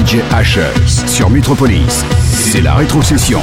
DJ H sur Metropolis. C'est la rétrocession.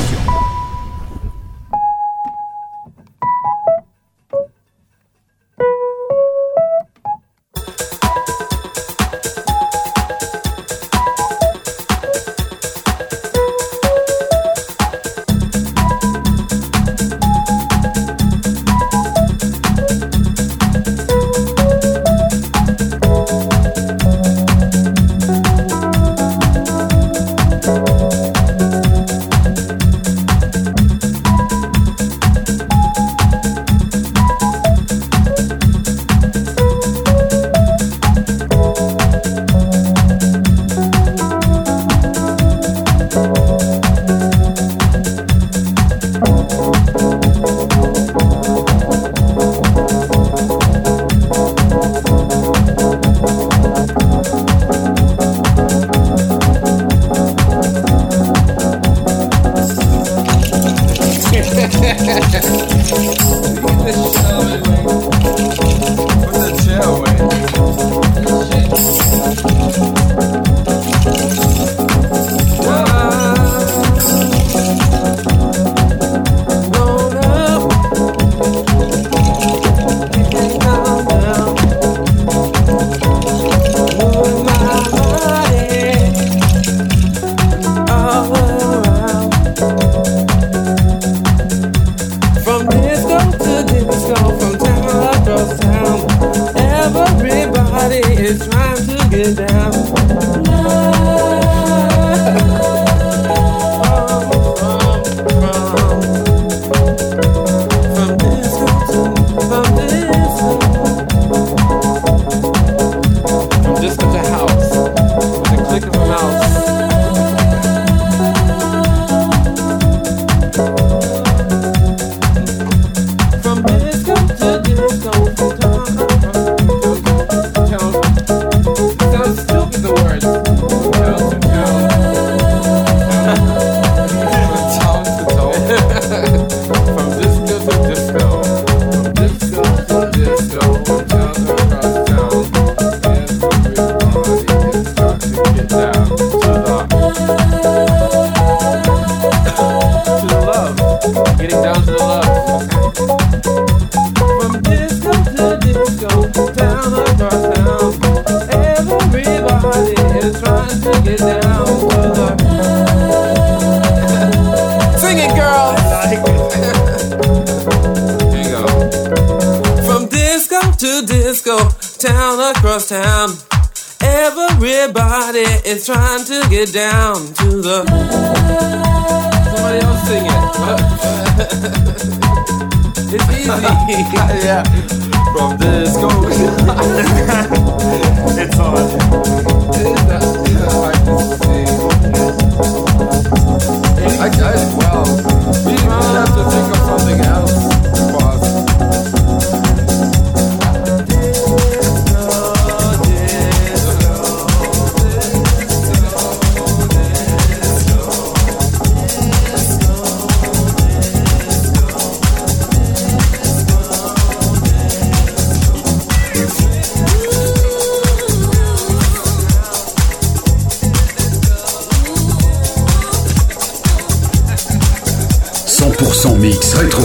son mix rétro.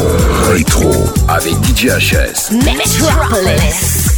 Rétro. Avec DJHS. Metropolis.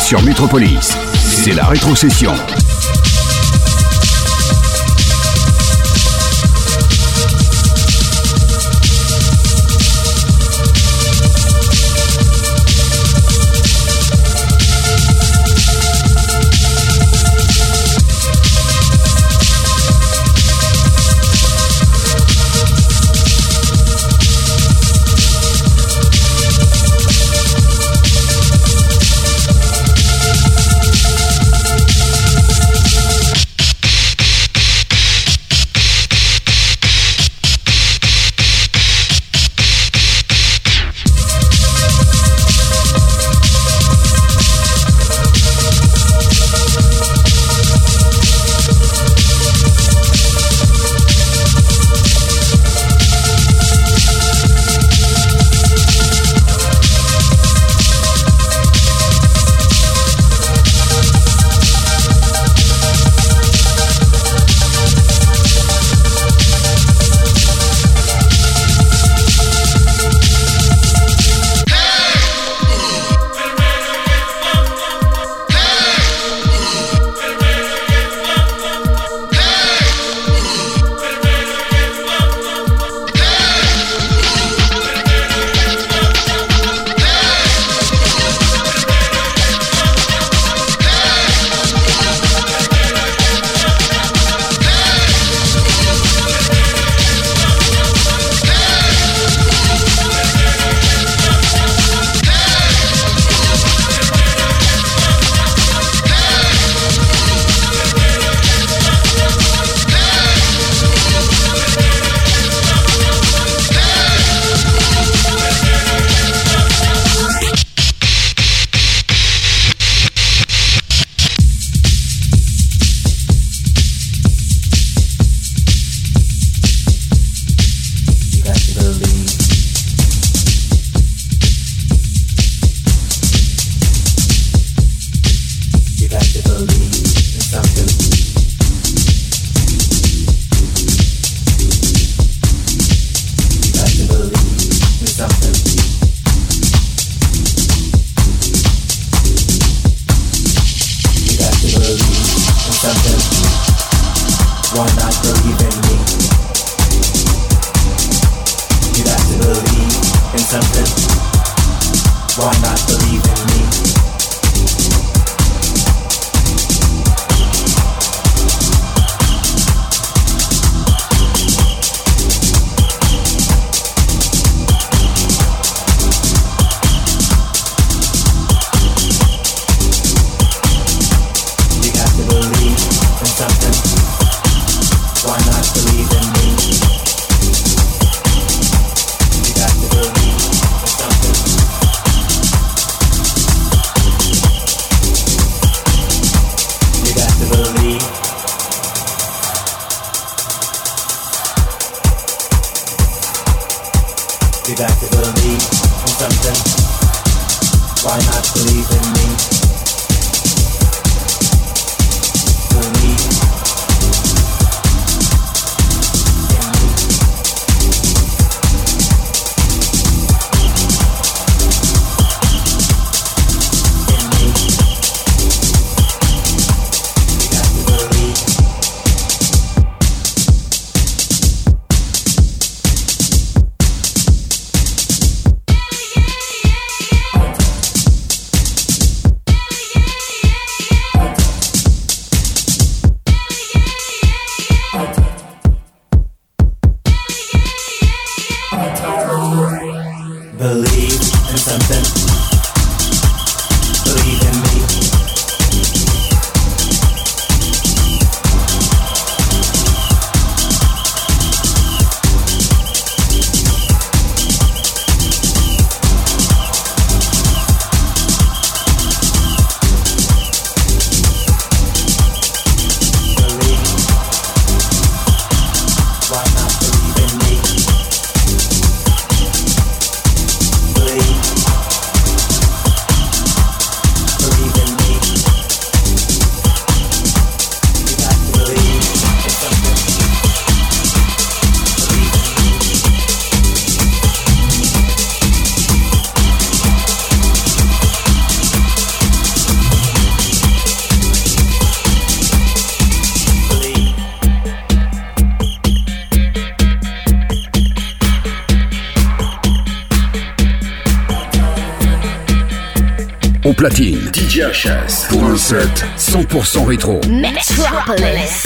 Sur Metropolis. C'est la rétrocession. Platine. 100% rétro. Metropolis.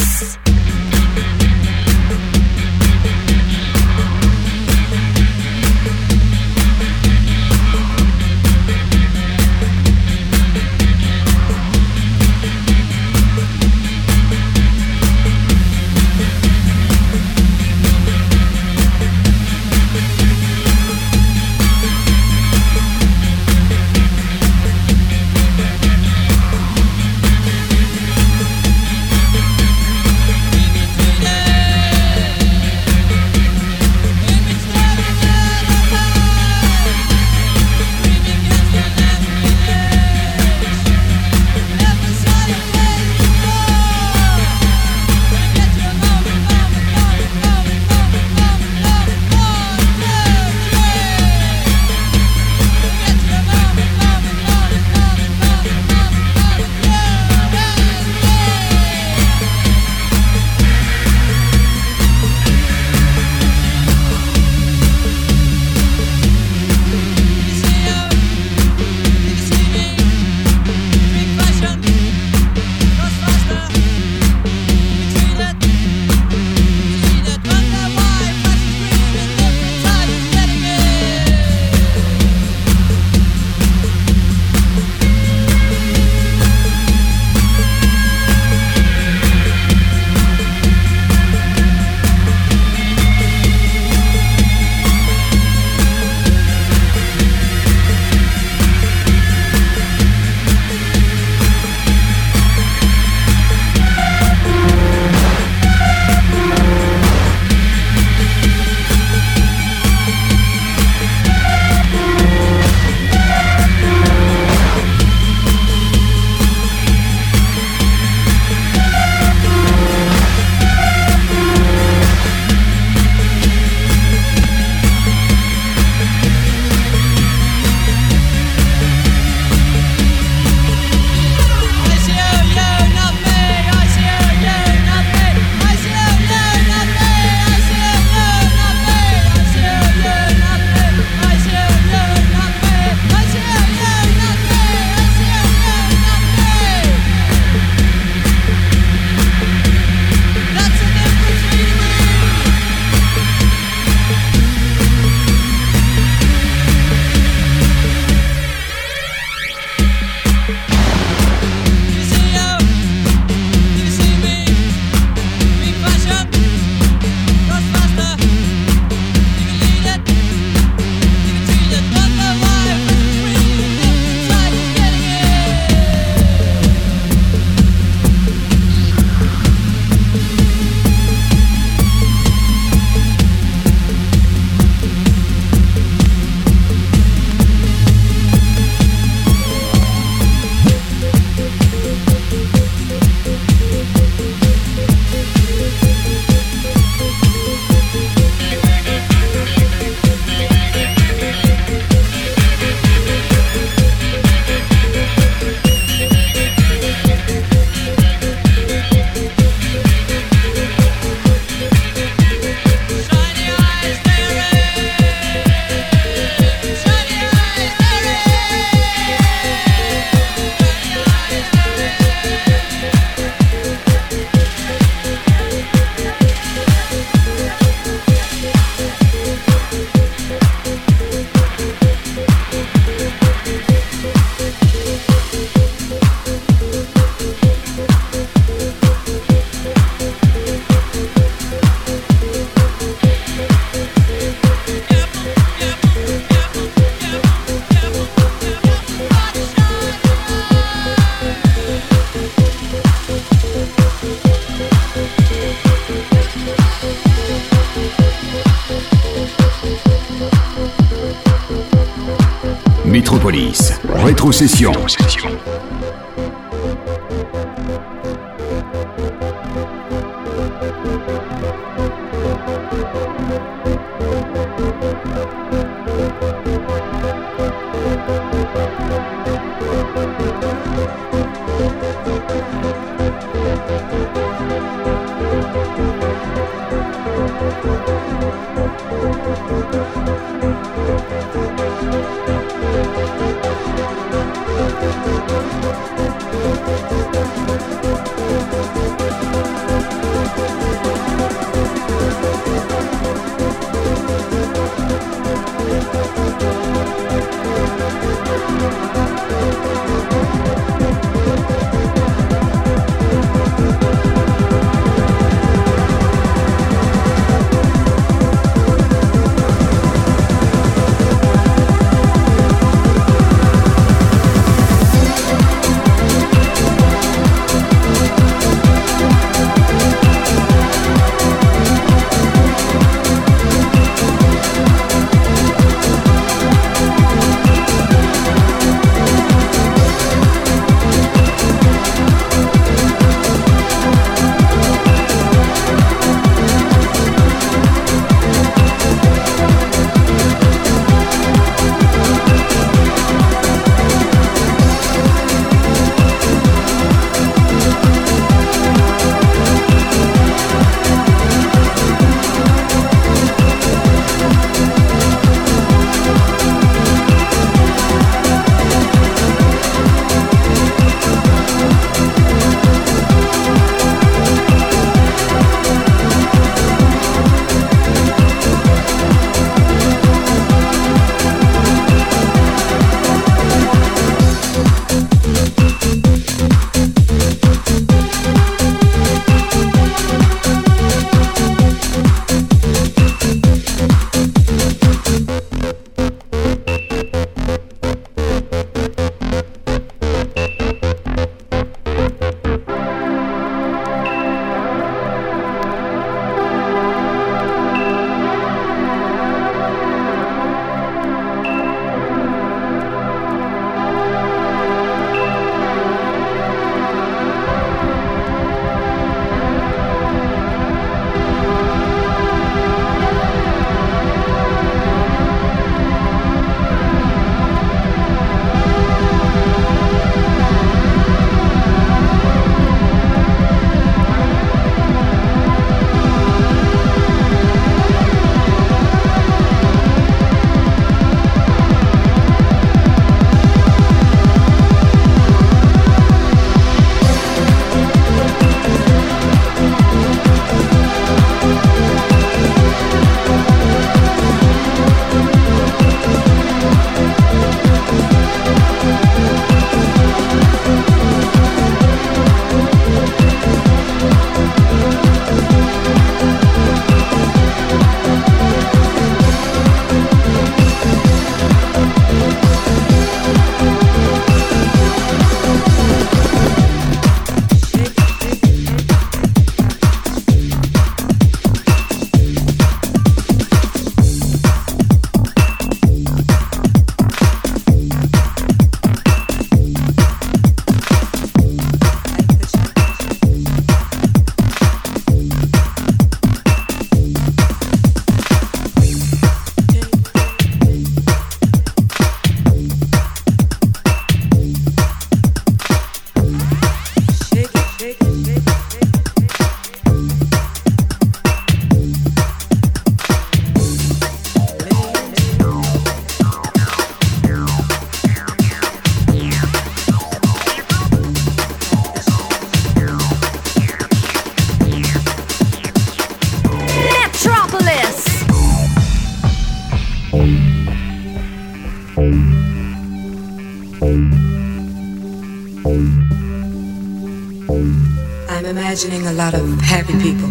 Imagining a lot of happy people.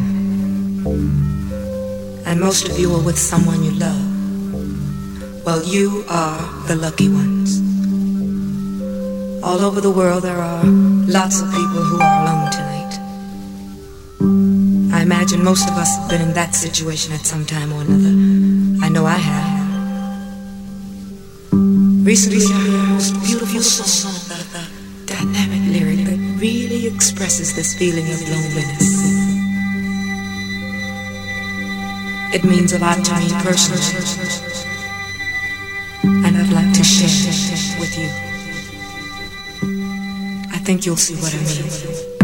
And most of you are with someone you love. Well, you are the lucky ones. All over the world, there are lots of people who are alone tonight. I imagine most of us have been in that situation at some time or another. I know I have. Recently, expresses this feeling of loneliness. It means a lot to me personally, and I'd like to share it with you. I think you'll see what I mean.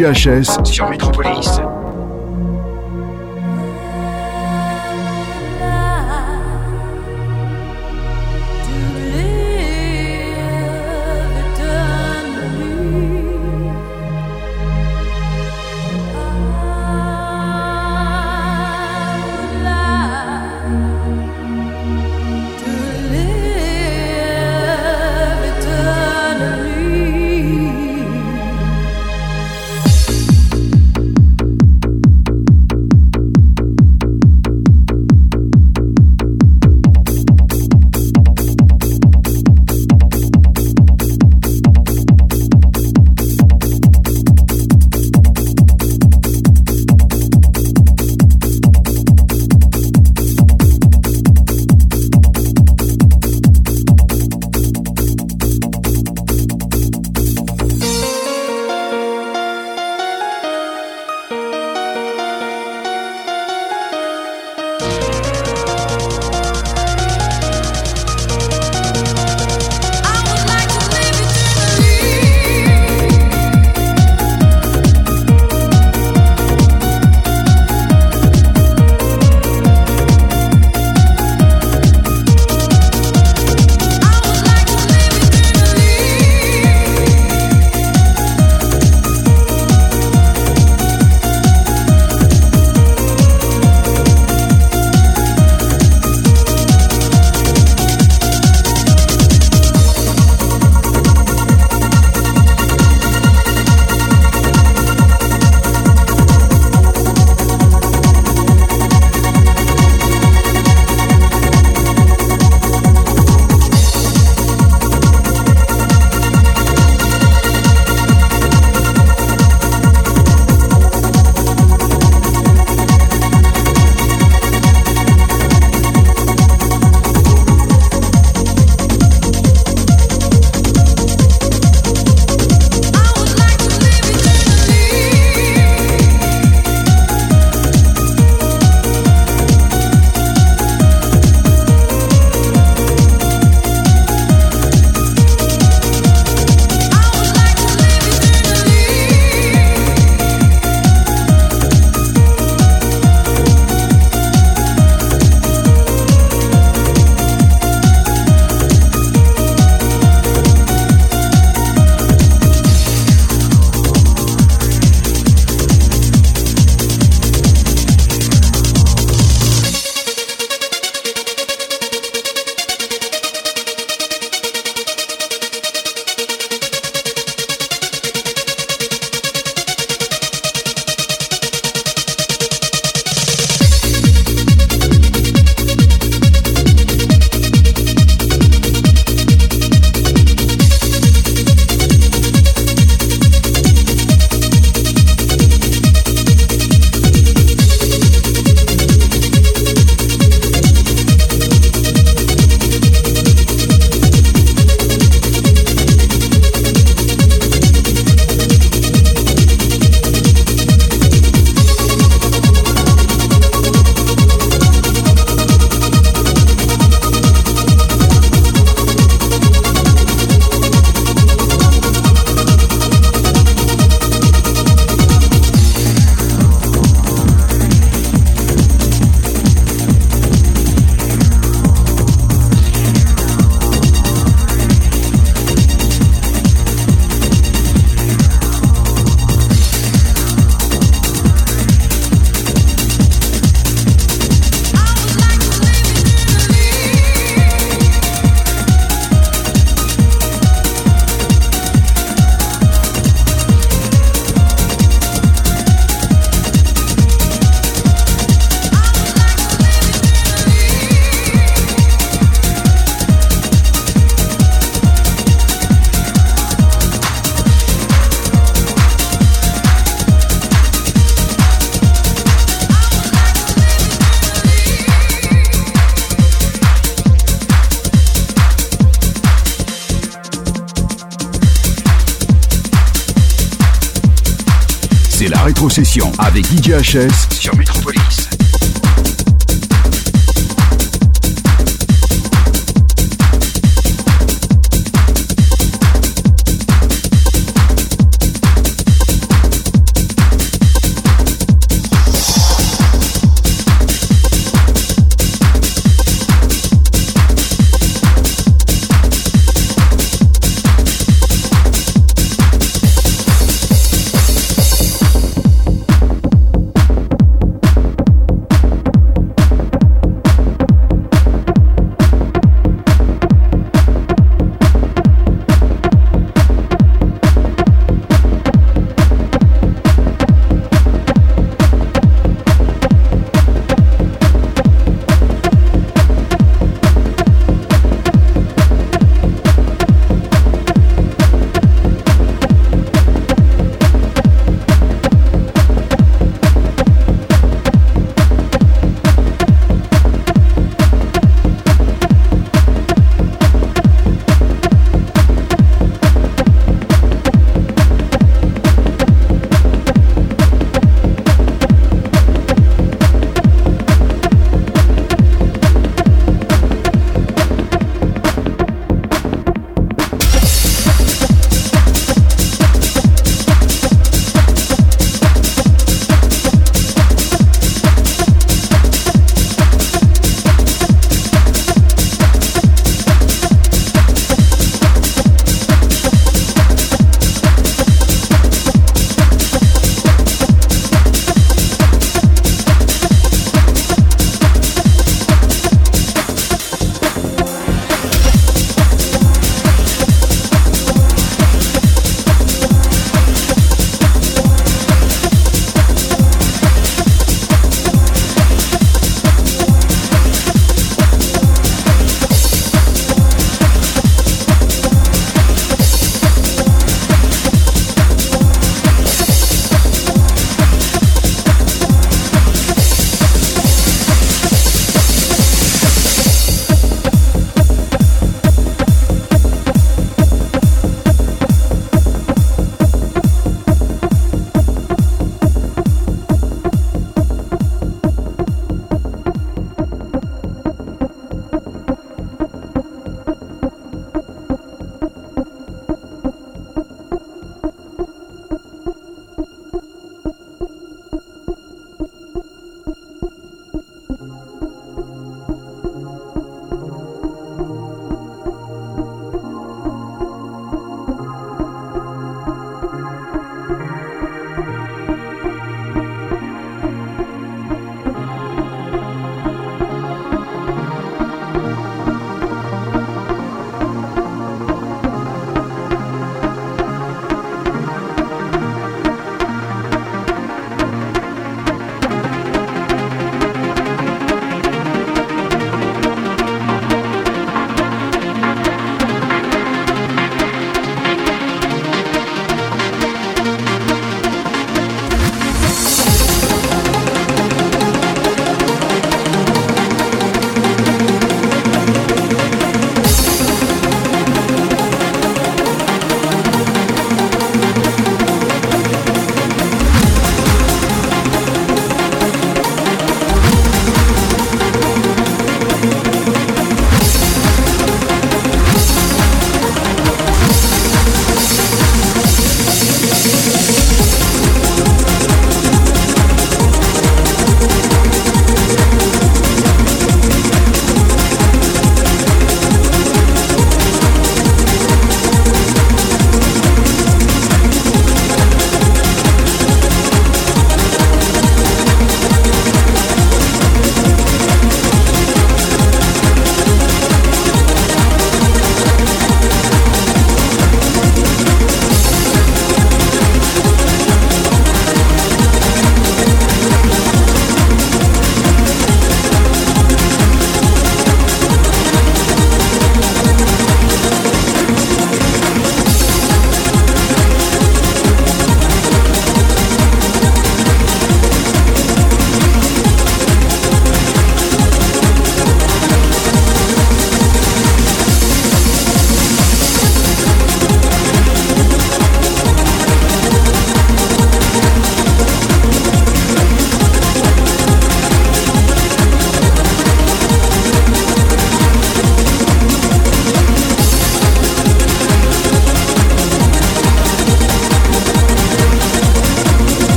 DJHS sur. Avec DJ HS sur Metro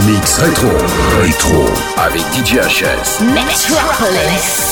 mix rétro. Rétro. Avec DJ HS. Metropolis.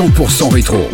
100% rétro.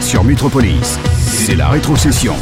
Sur Metropolis. C'est la rétrocession.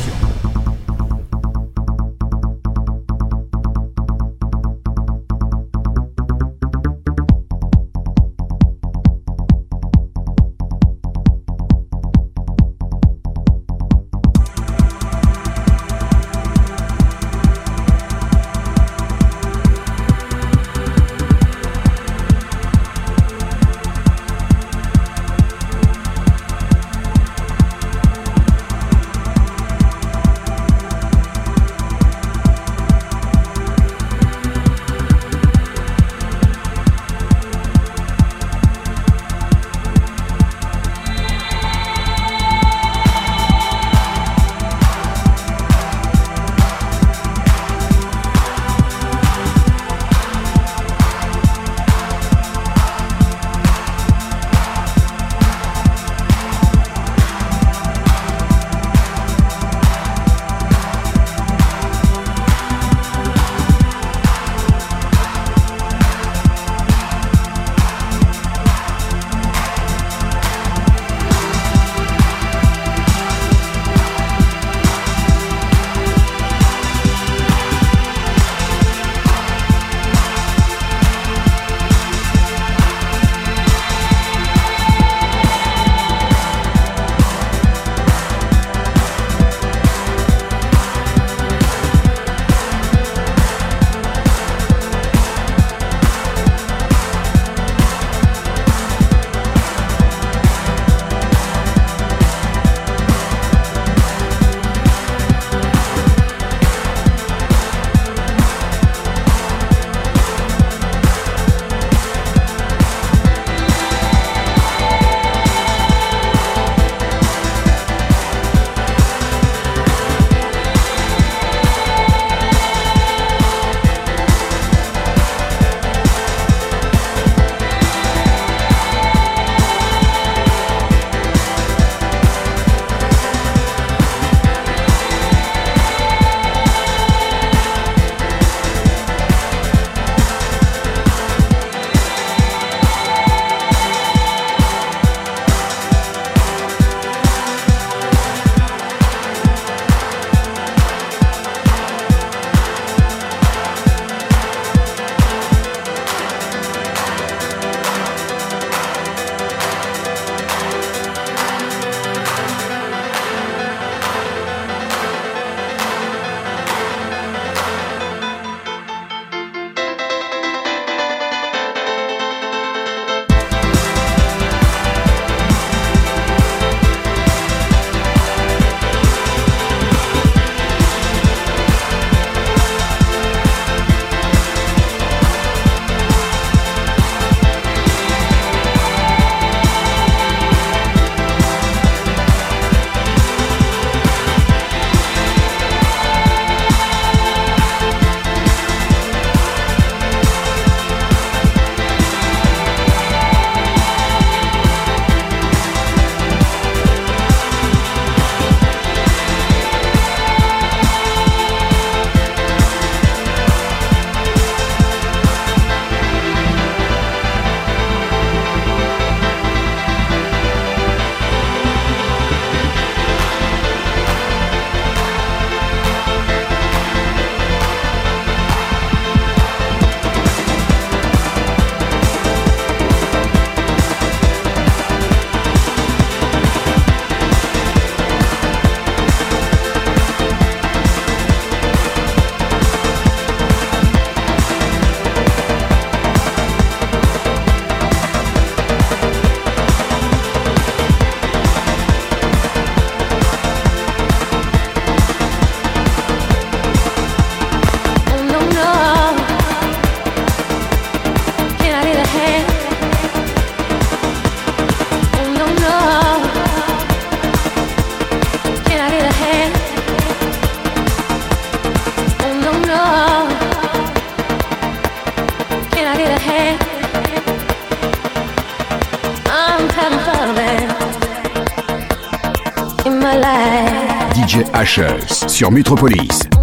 Sur Metropolis.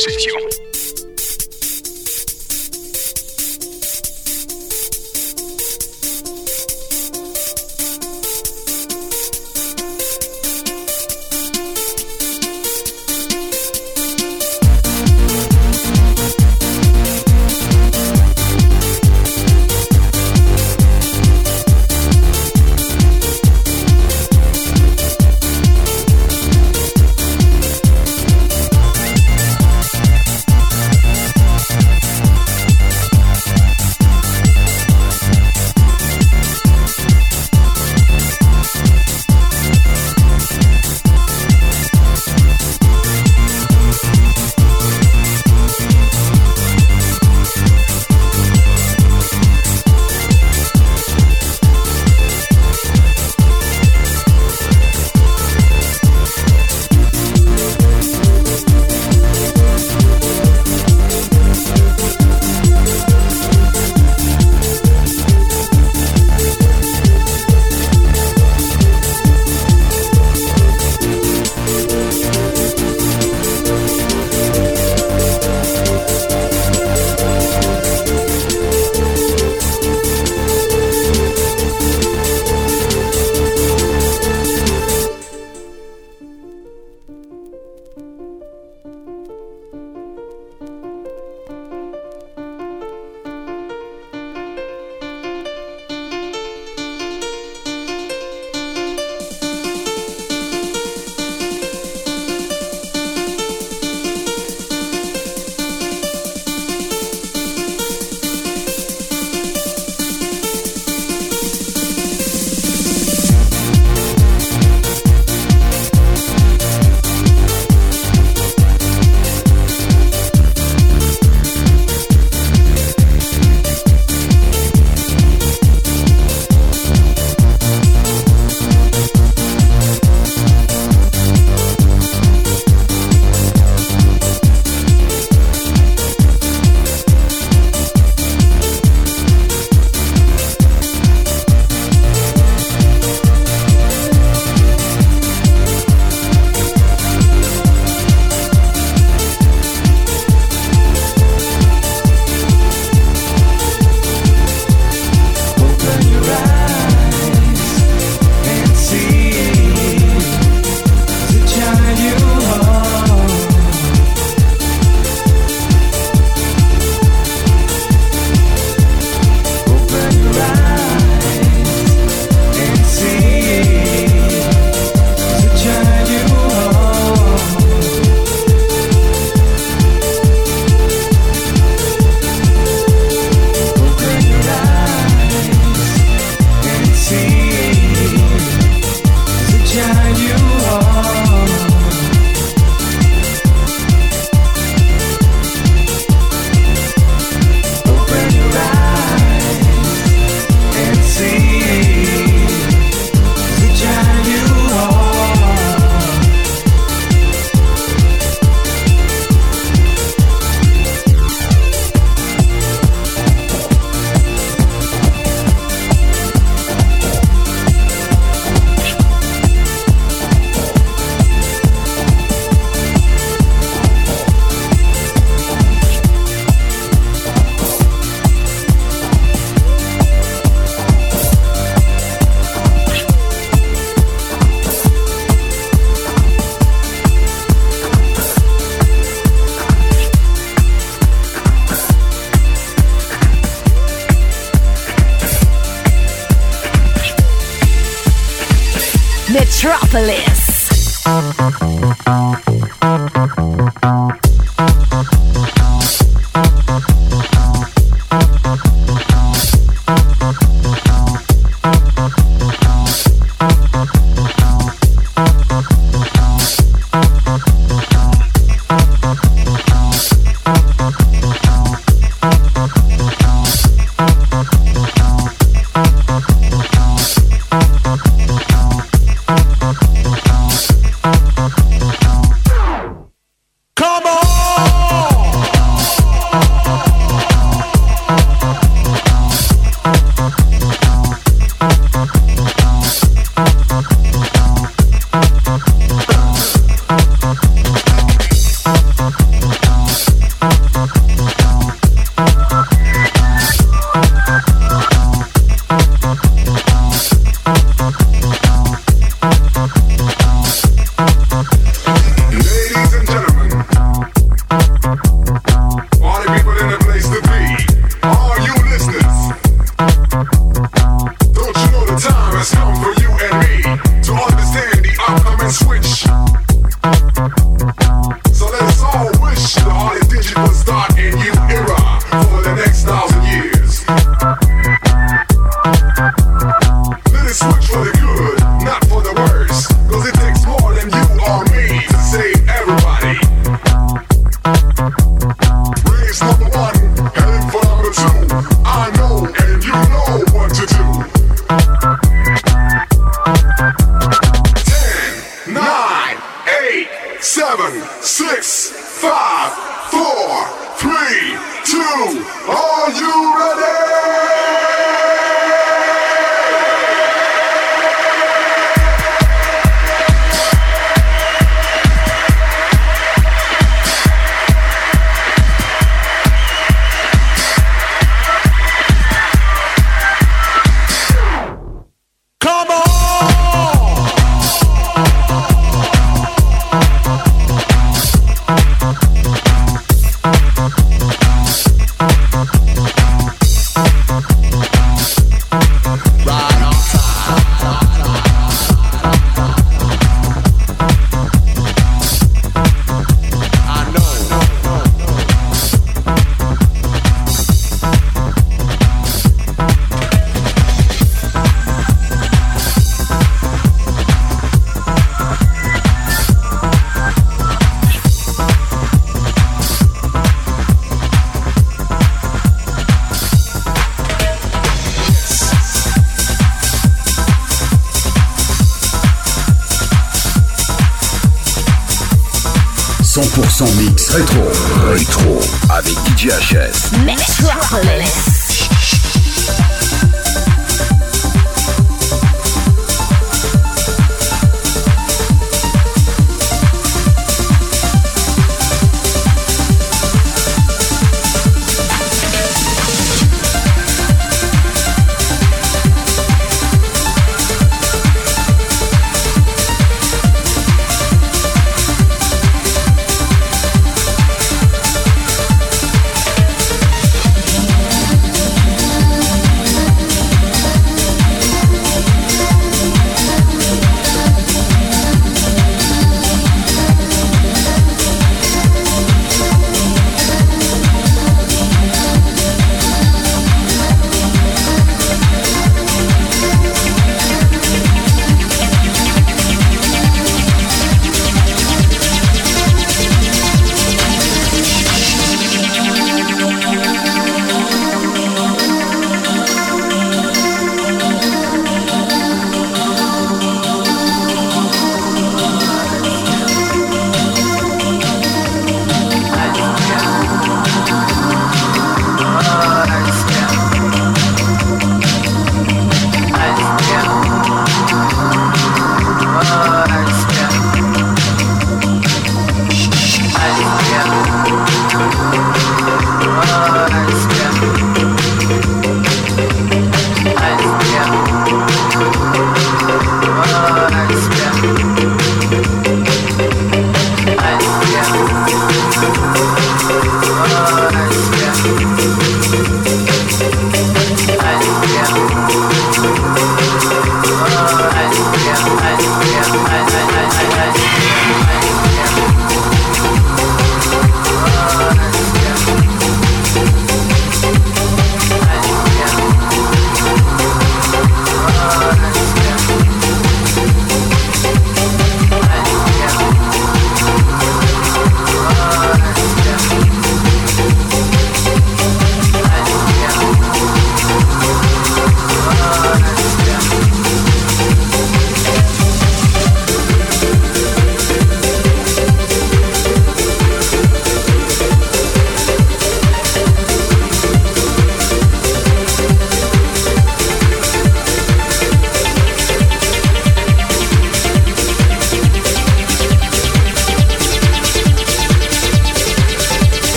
Rétrocession.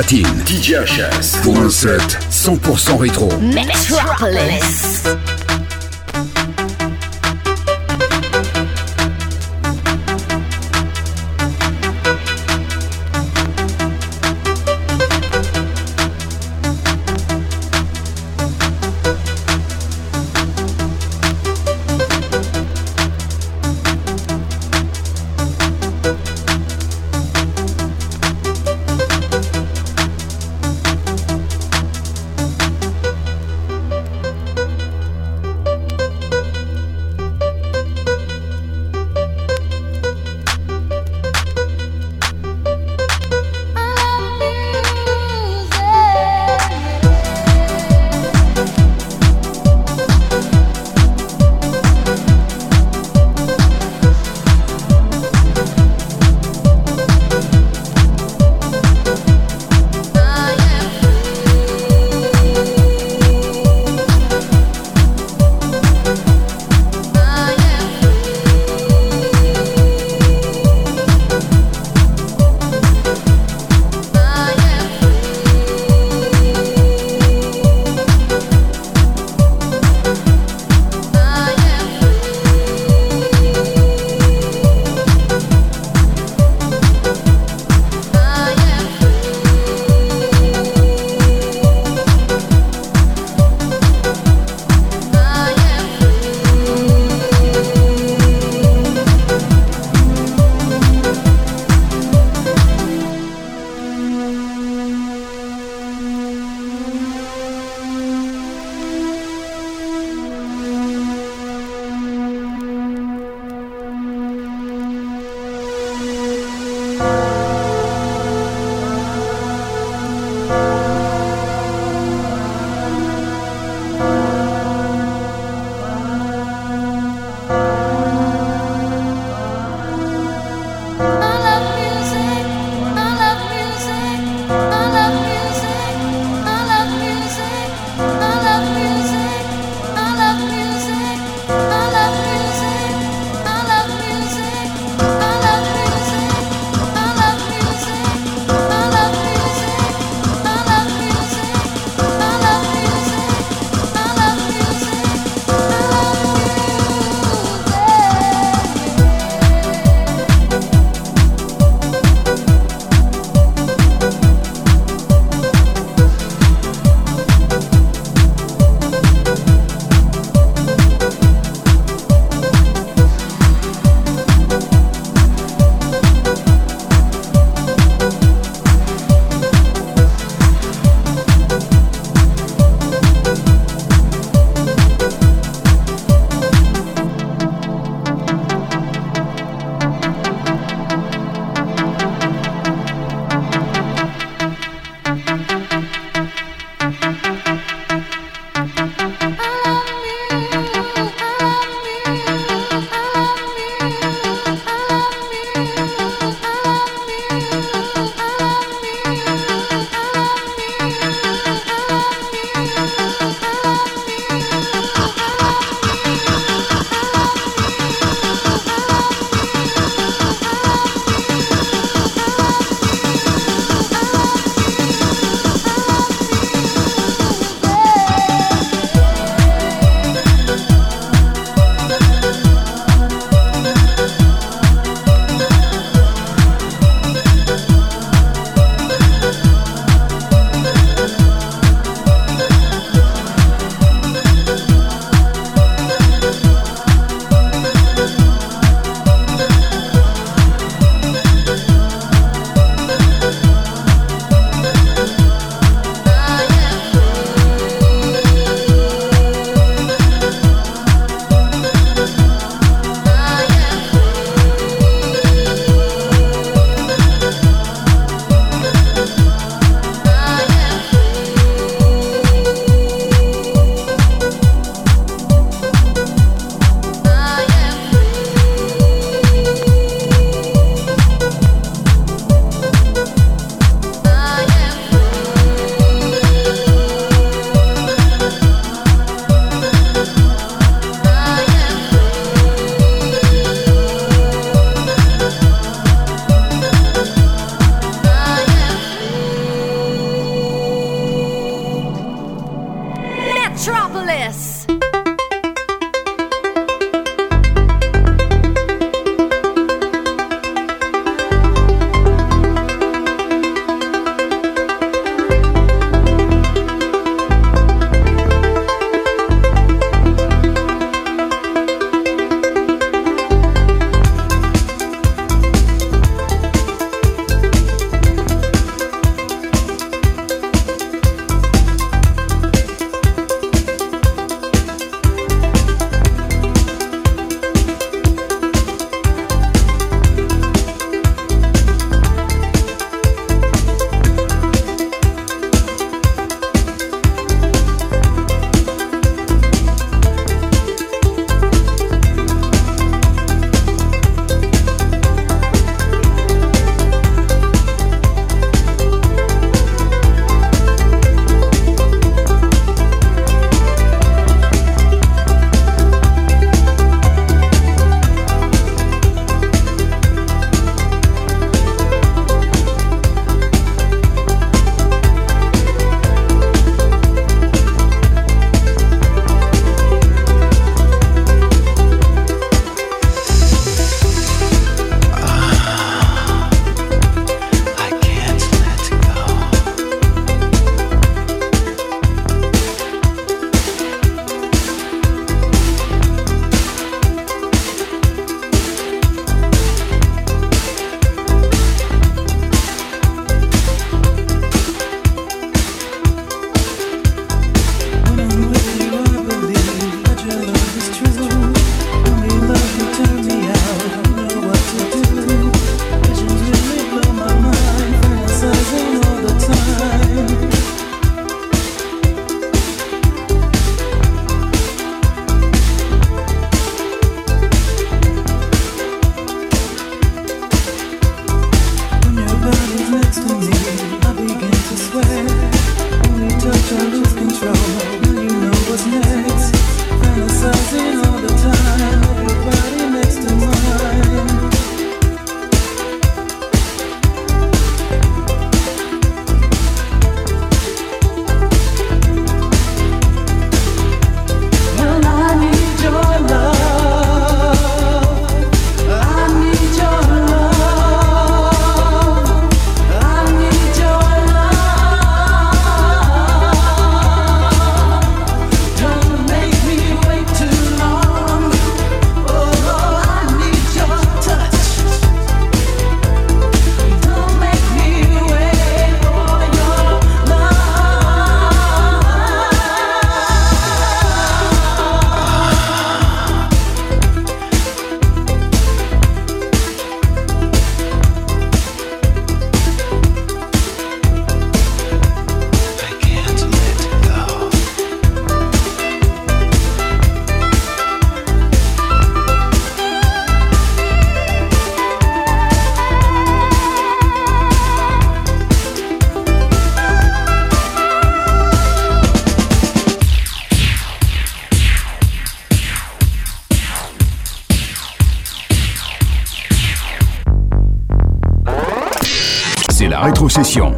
DJ HS pour un set 100% rétro. Metropolis.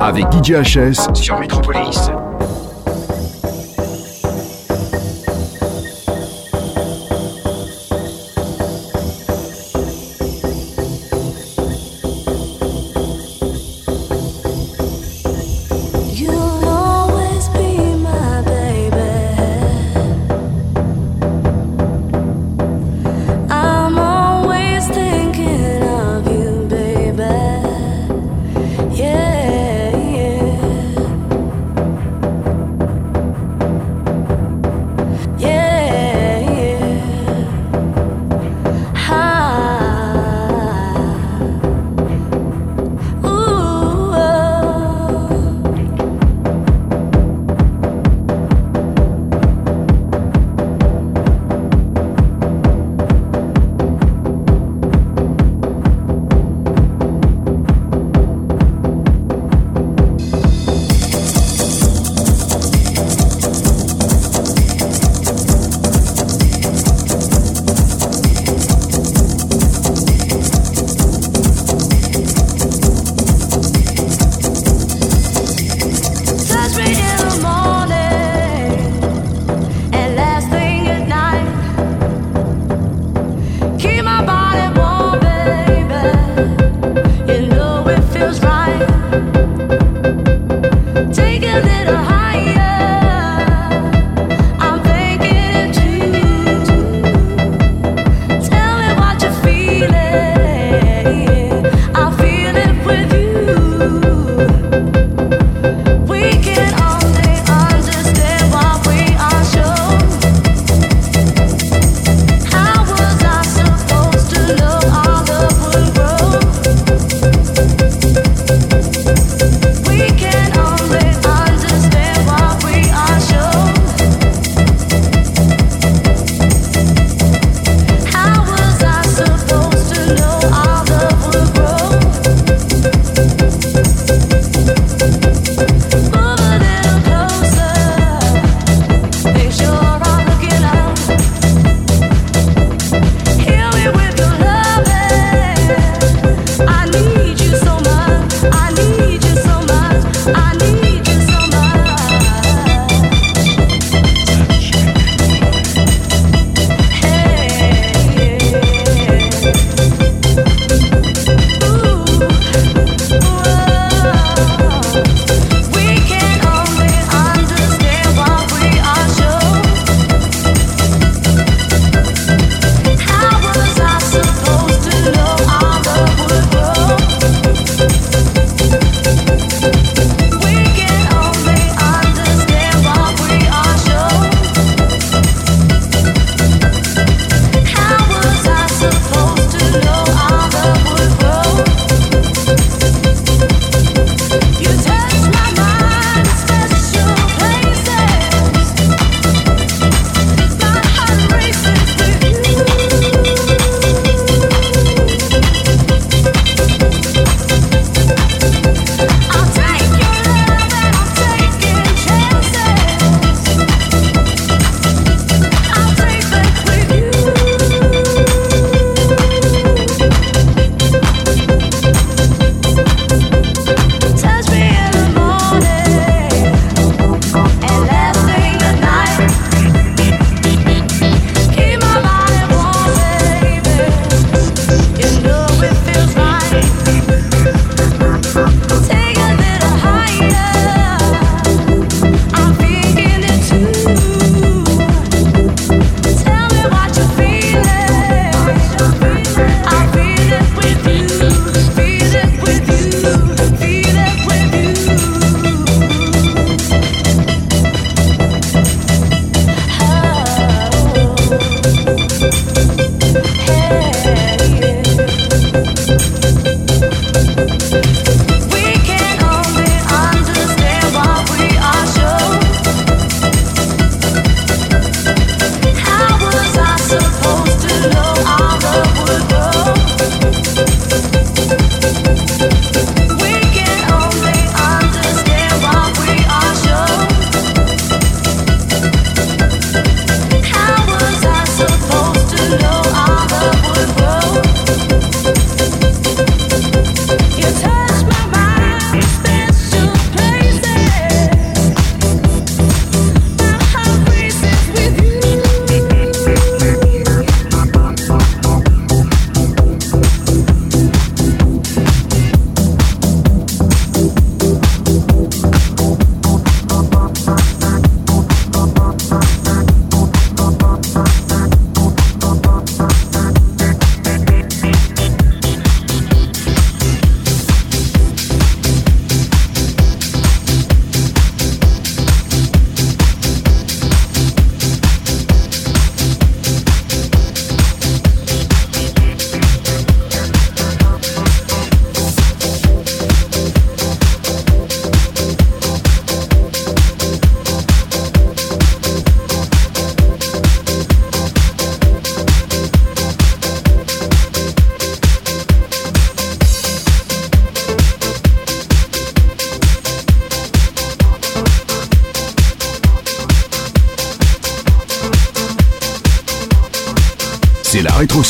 Avec DJ HS sur Metropolis.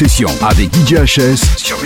Rétrocession avec DJHS sur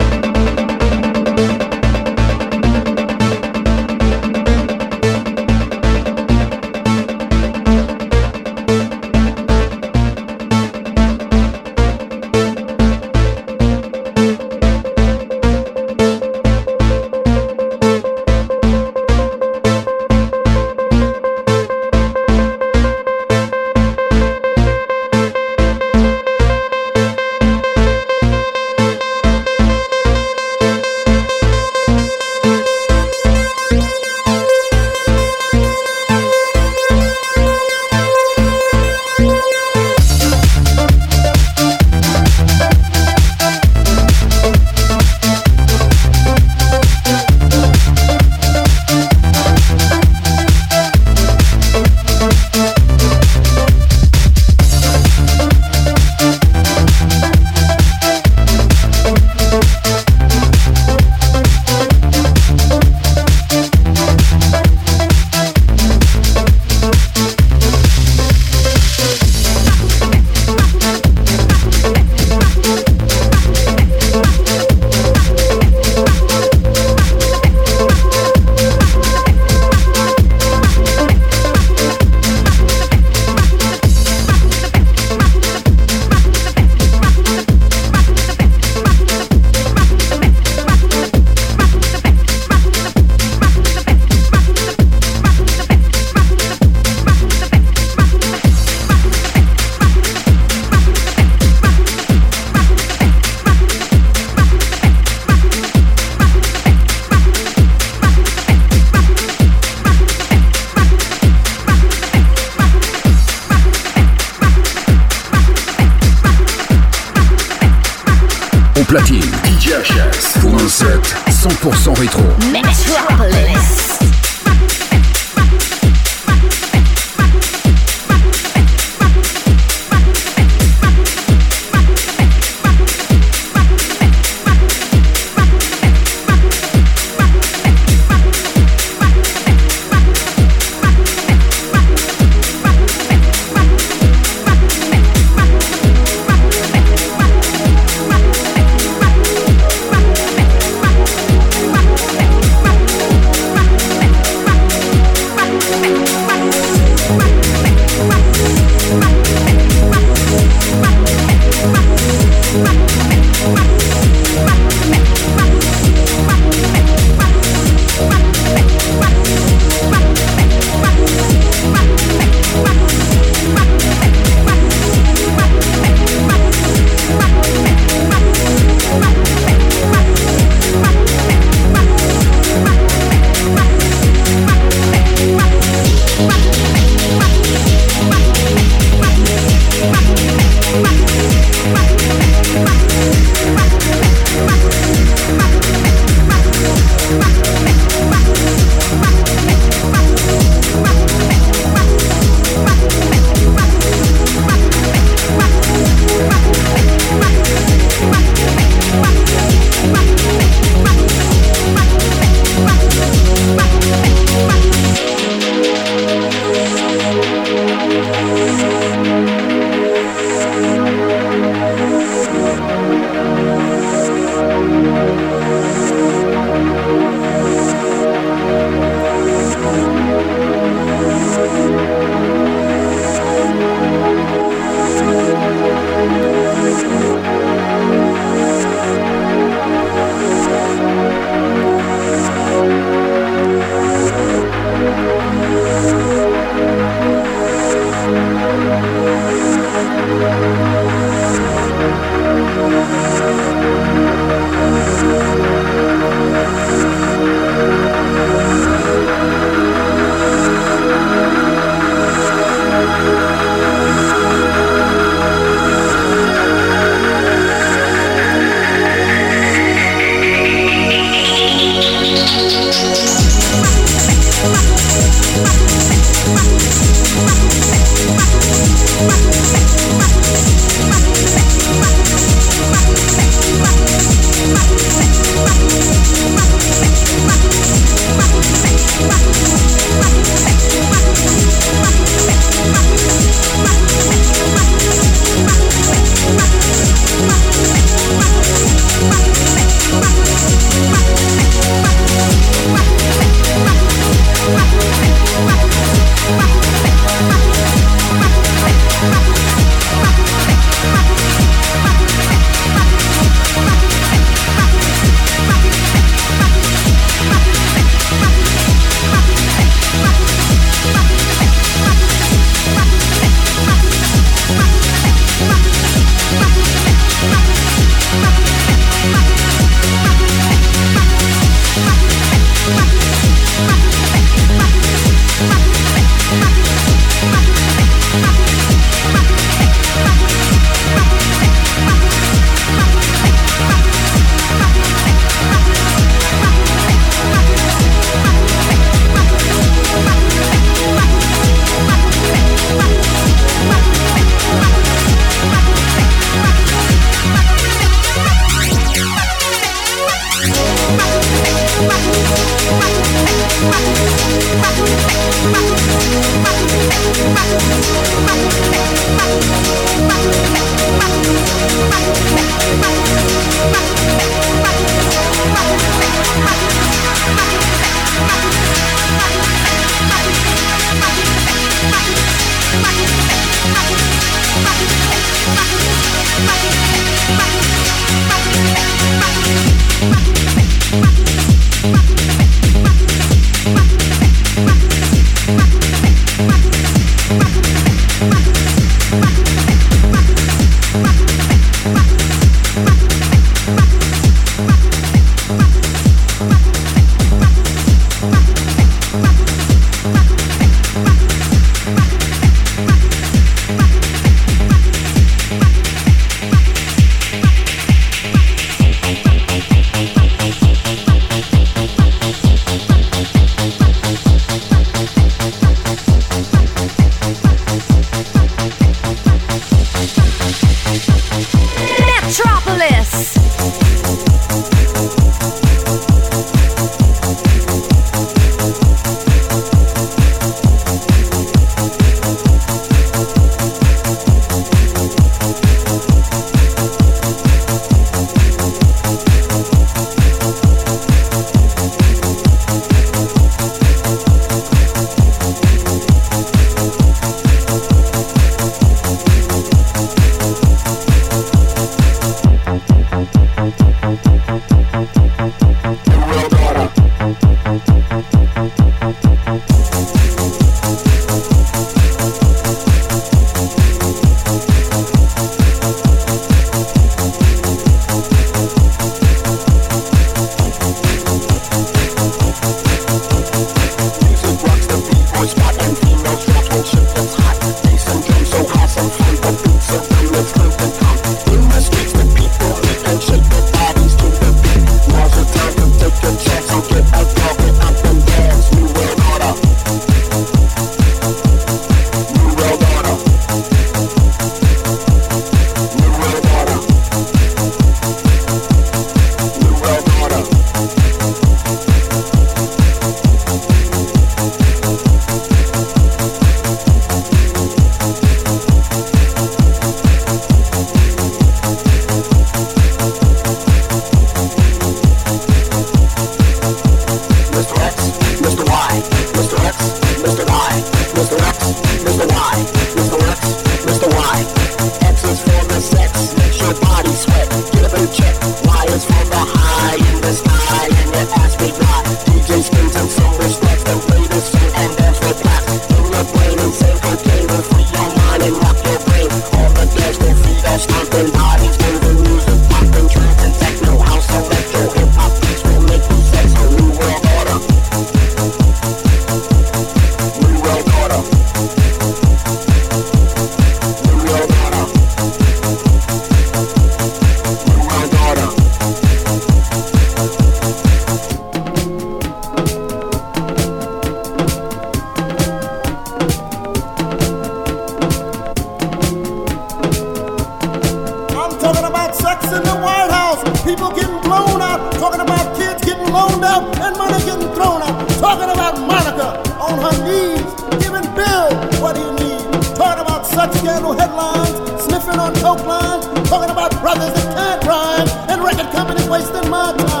Talking about brothers that can't rhyme and record companies wasting my time.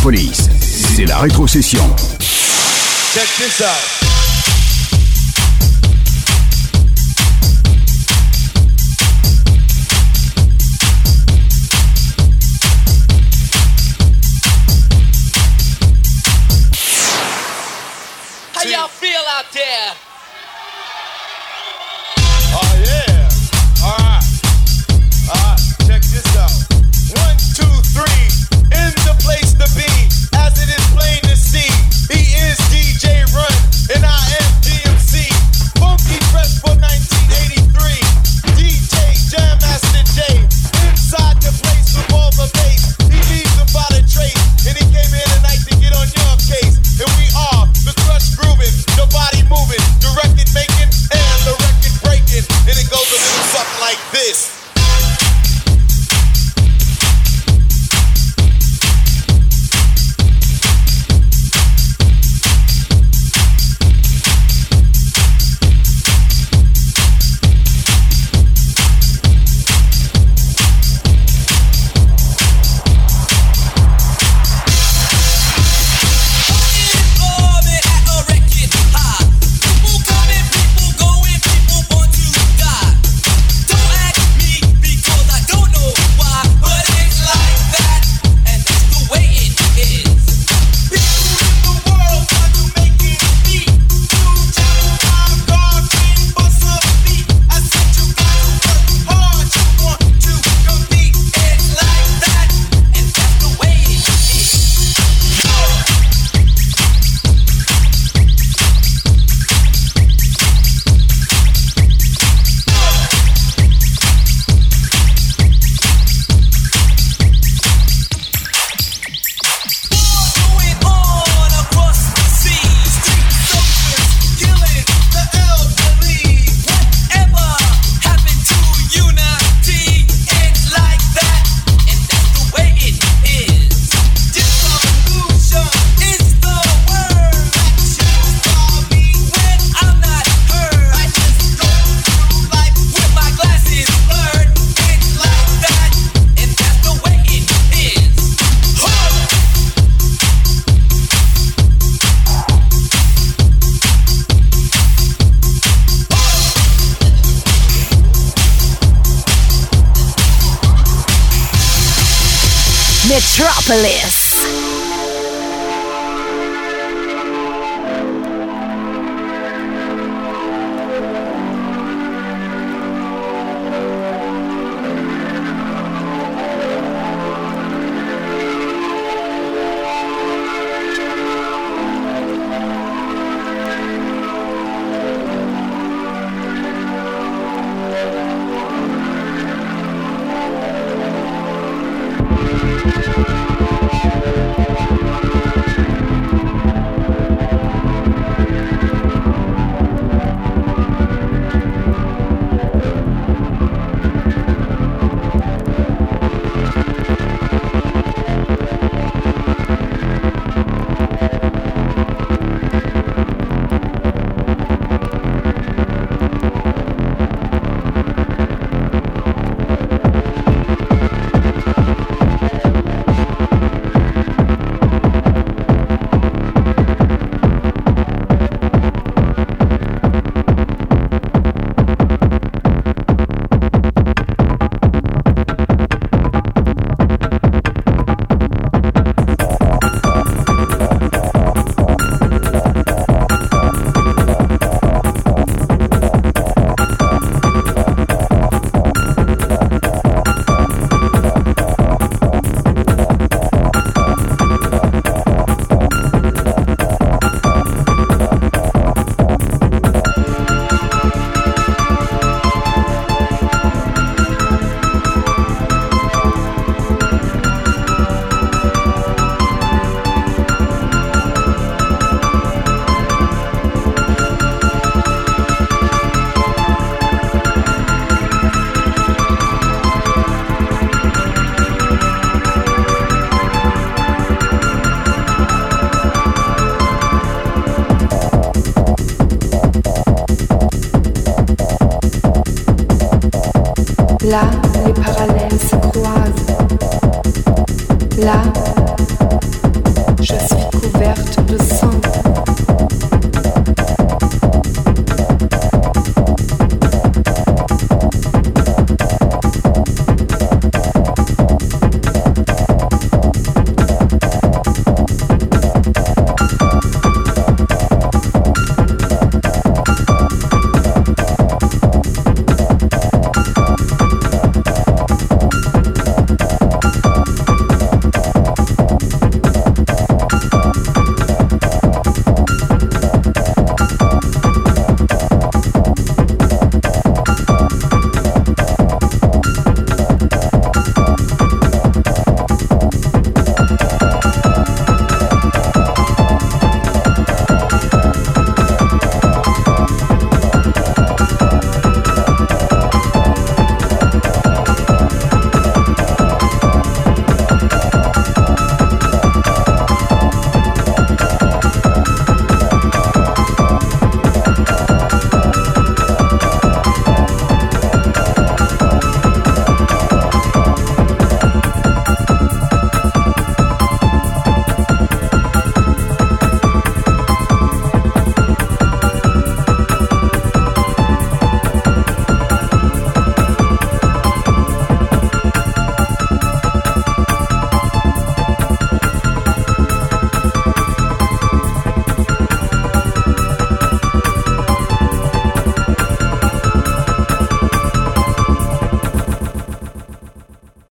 Sur Metropolis. C'est la rétrocession. Check this out.